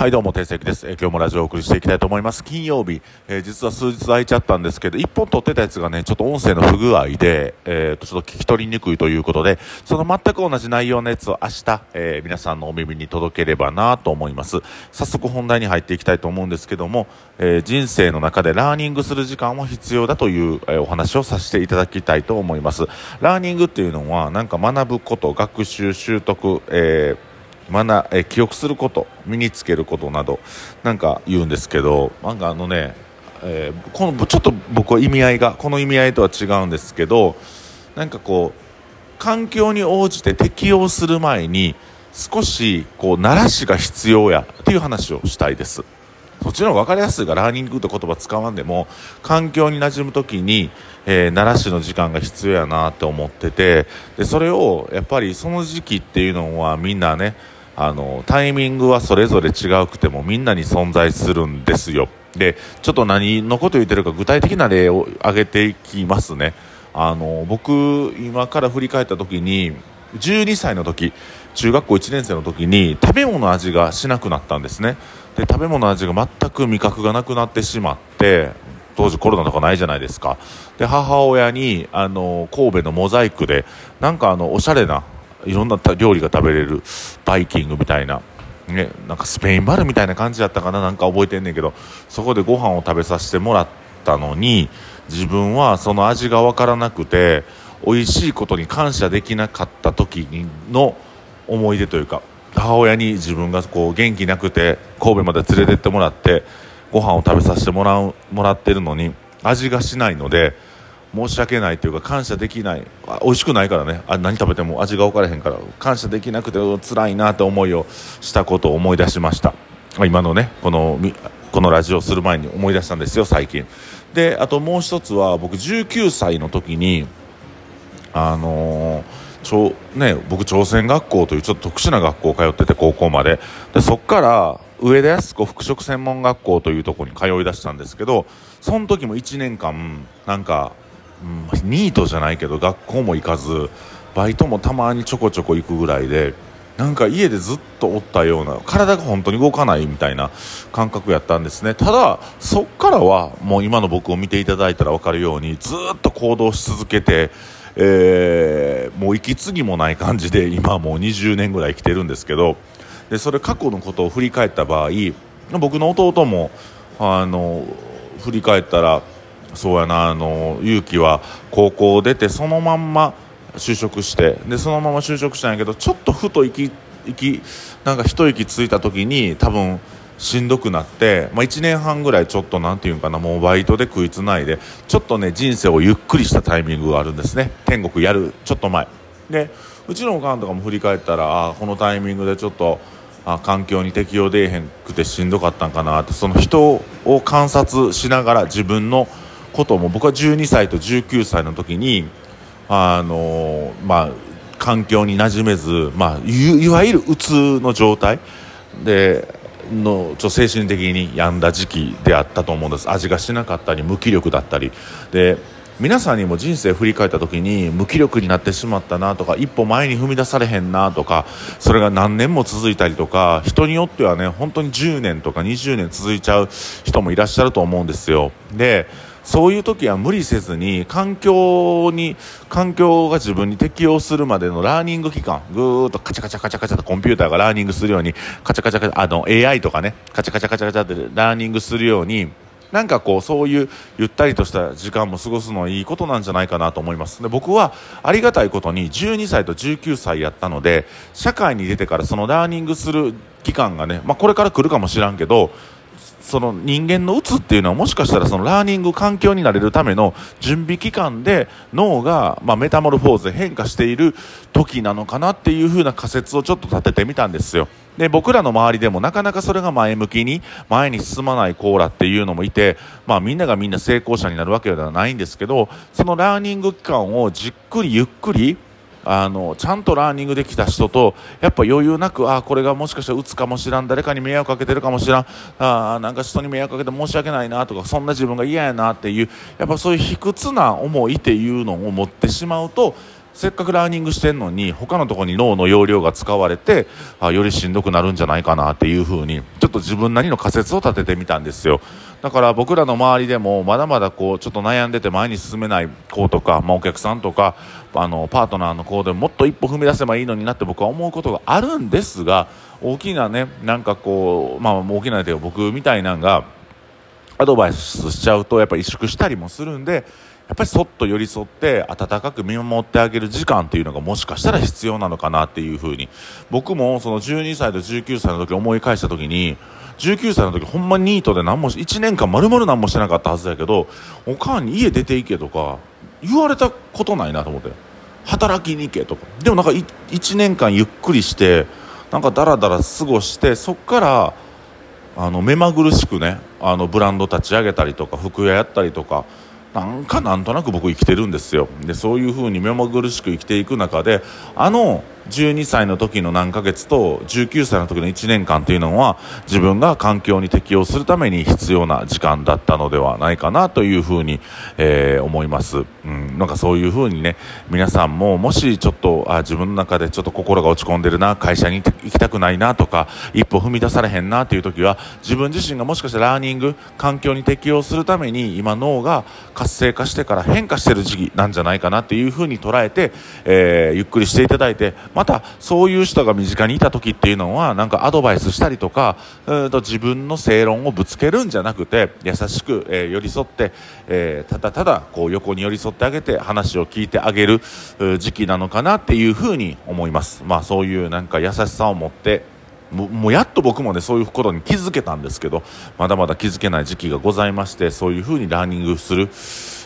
はいどうも、定石です、え、今日もラジオをお送りしていきたいと思います。金曜日、えー、実は数日空いちゃったんですけど、一本撮ってたやつがね、ちょっと音声の不具合で、えー、と、ちょっと聞き取りにくいということで、その全く同じ内容のやつを明日、えー、皆さんのお耳に届ければなと思います。早速本題に入っていきたいと思うんですけども、えー、人生の中でラーニングする時間は必要だという、えー、お話をさせていただきたいと思います。ラーニングっていうのは、なんか学ぶこと、学習、習得、えー学え記憶すること身につけることなどなんか言うんですけどなんかあのね、えー、このちょっと僕は意味合いがこの意味合いとは違うんですけどなんかこう環境に応じて適応する前に少しこう慣らしが必要やっていう話をしたいです。そっちの方が分かりやすいがラーニングって言葉使わんでも環境に馴染む時に、えー、慣らしの時間が必要やなって思っててでそれをやっぱりその時期っていうのはみんなねあのタイミングはそれぞれ違うくてもみんなに存在するんですよ。でちょっと何のこと言ってるか具体的な例を挙げていきますね。あの僕今から振り返った時に12歳の時中学校1年生の時に食べ物の味がしなくなったんですね。で食べ物の味が全く味覚がなくなってしまって当時コロナとかないじゃないですか。で母親にあの神戸のモザイクでなんかあのおしゃれないろんな料理が食べれるバイキングみたいな、ね、なんかスペインバルみたいな感じだったかななんか覚えてんねんけどそこでご飯を食べさせてもらったのに自分はその味が分からなくて美味しいことに感謝できなかった時の思い出というか母親に自分がこう元気なくて神戸まで連れてってもらってご飯を食べさせてもらうもらってるのに味がしないので申し訳ないというか感謝できない。美味しくないからね。あ何食べても味が分からへんから。感謝できなくて辛いなって思いをしたことを思い出しました。今のねこのこのラジオする前に思い出したんですよ最近。であともう一つは僕19歳の時にあのーちょね、僕朝鮮学校というちょっと特殊な学校通ってて高校まで。でそこから上田靖子服飾専門学校というところに通い出したんですけどその時も1年間なんか、ニートじゃないけど学校も行かずバイトもたまにちょこちょこ行くぐらいでなんか家でずっとおったような体が本当に動かないみたいな感覚やったんですね。ただそっからはもう今の僕を見ていただいたら分かるようにずっと行動し続けて、えー、もう息継ぎもない感じで今もう20年ぐらい生きてるんですけどでそれ過去のことを振り返った場合僕の弟もあの振り返ったらそうやなあの勇気は高校を出てそのまんま就職してでそのまま就職したんやけどちょっとふと息息なんか一息ついた時に多分しんどくなって、まあ、1年半ぐらいちょっとなんていうかなもうバイトで食いつないでちょっとね人生をゆっくりしたタイミングがあるんですね。天国やるちょっと前。でうちのおかんとかも振り返ったらあこのタイミングでちょっとあ環境に適応でえへんくてしんどかったんかなってその人を観察しながら自分のことも僕は12歳と19歳の時にあのまあ環境に馴染めず、まあ、いわゆるうつの状態でのちょ精神的に病んだ時期であったと思うんです。味がしなかったり無気力だったり。で皆さんにも人生振り返った時に無気力になってしまったなとか一歩前に踏み出されへんなとかそれが何年も続いたりとか人によってはね本当に10年とか20年続いちゃう人もいらっしゃると思うんですよ。でそういう時は無理せずに環境に環境が自分に適応するまでのラーニング期間ぐーっとカチャカチャカチャカチャとコンピューターがラーニングするようにカチャカチャカチャあの AI とかねカチャカチャカチャカチャってラーニングするようになんかこうそういうゆったりとした時間も過ごすのはいいことなんじゃないかなと思います。で僕はありがたいことに12歳と19歳やったので社会に出てからそのラーニングする期間がね、まあ、これから来るかもしらんけどその人間のうつっていうのはもしかしたらそのラーニング環境になれるための準備期間で脳がまメタモルフォーズで変化している時なのかなっていう風な仮説をちょっと立ててみたんですよ。で僕らの周りでもなかなかそれが前向きに前に進まないコーラっていうのもいて、まあ、みんながみんな成功者になるわけではないんですけどそのラーニング期間をじっくりゆっくりあのちゃんとラーニングできた人とやっぱ余裕なくあこれがもしかしたら打つかもしらん誰かに迷惑かけてるかもしらんあなんか人に迷惑かけて申し訳ないなとかそんな自分が嫌やなっていうやっぱそういう卑屈な思いっていうのを持ってしまうとせっかくラーニングしてんのに他のところに脳の容量が使われてあよりしんどくなるんじゃないかなっていう風にちょっと自分なりの仮説を立ててみたんですよ。だから僕らの周りでもまだまだこうちょっと悩んでて前に進めない子とか、まあ、お客さんとかあのパートナーの子でもっと一歩踏み出せばいいのになって僕は思うことがあるんですが大きなねなんかこうまあ大きなというか僕みたいなんがアドバイスしちゃうとやっぱ萎縮したりもするんでやっぱりそっと寄り添って温かく見守ってあげる時間っていうのがもしかしたら必要なのかなっていうふうに。僕もその12歳と19歳の時思い返した時に19歳の時ほんまニートで何も1年間丸々何もしてなかったはずだけどおかんに家出ていけとか言われたことないなと思って。働きに行けとか。でもなんか1年間ゆっくりしてなんかダラダラ過ごしてそっからあの目まぐるしくねあのブランド立ち上げたりとか服屋やったりとかなんかなんとなく僕生きてるんですよ。でそういうふうに目まぐるしく生きていく中であの12歳の時の何ヶ月と19歳の時の1年間というのは自分が環境に適応するために必要な時間だったのではないかなというふうに、えー、思います、うん、なんかそういうふうにね皆さんももしちょっとあ自分の中でちょっと心が落ち込んでるな会社に行きたくないなとか一歩踏み出されへんなという時は自分自身がもしかしたらラーニング環境に適応するために今脳が活性化してから変化してる時期なんじゃないかなっていうふうに捉えて、えー、ゆっくりしていただいてままたそういう人が身近にいた時っていうのはなんかアドバイスしたりとかうんと自分の正論をぶつけるんじゃなくて優しく、えー、寄り添って、えー、ただただこう横に寄り添ってあげて話を聞いてあげる時期なのかなっていうふうに思います。まあ、そういうなんか優しさを持ってもうやっと僕もねそういうことに気づけたんですけどまだまだ気づけない時期がございましてそういうふうにラーニングする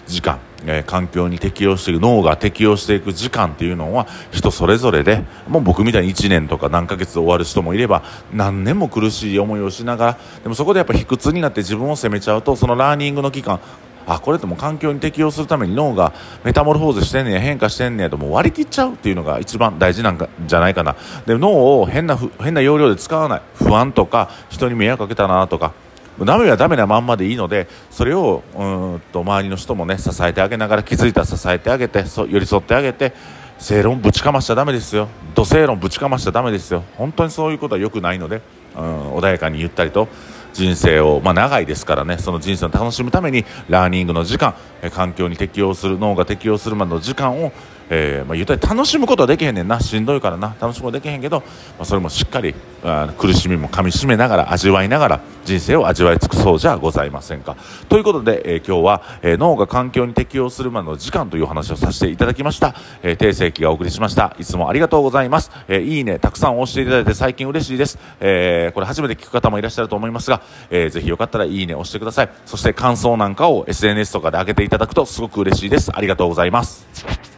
時間、えー、環境に適応していく脳が適応していく時間っていうのは人それぞれでもう僕みたいに1年とか何ヶ月で終わる人もいれば何年も苦しい思いをしながらでもそこでやっぱ卑屈になって自分を責めちゃうとそのラーニングの期間あこれっても環境に適応するために脳がメタモルフォーズしてんねや変化してんねやとも割り切っちゃうっていうのが一番大事なんかじゃないかな。で脳を変な変な要領で使わない。不安とか人に迷惑かけたなとかダメはダメなまんまでいいのでそれをうんと周りの人もね支えてあげながら気づいたら支えてあげてそ寄り添ってあげて正論ぶちかましちゃだめですよ。土正論ぶちかましちゃだめですよ。本当にそういうことはよくないので、うん、穏やかにゆったりと人生を、まあ、長いですからねその人生を楽しむためにラーニングの時間環境に適応する脳が適応するまでの時間をえーまあ、言ったら楽しむことはできへんねんな。しんどいからな。楽しむことはできへんけど、まあ、それもしっかりあ苦しみもかみしめながら味わいながら人生を味わい尽くそうじゃございませんか。ということで、えー、今日は、えー、脳が環境に適応するまでの時間という話をさせていただきました、えー、定世紀がお送りしました。いつもありがとうございます、えー、いいねたくさん押していただいて最近嬉しいです、えー、これ初めて聞く方もいらっしゃると思いますが、えー、ぜひよかったらいいね押してください。そして感想なんかを SNS とかで上げていただくとすごく嬉しいです。ありがとうございます。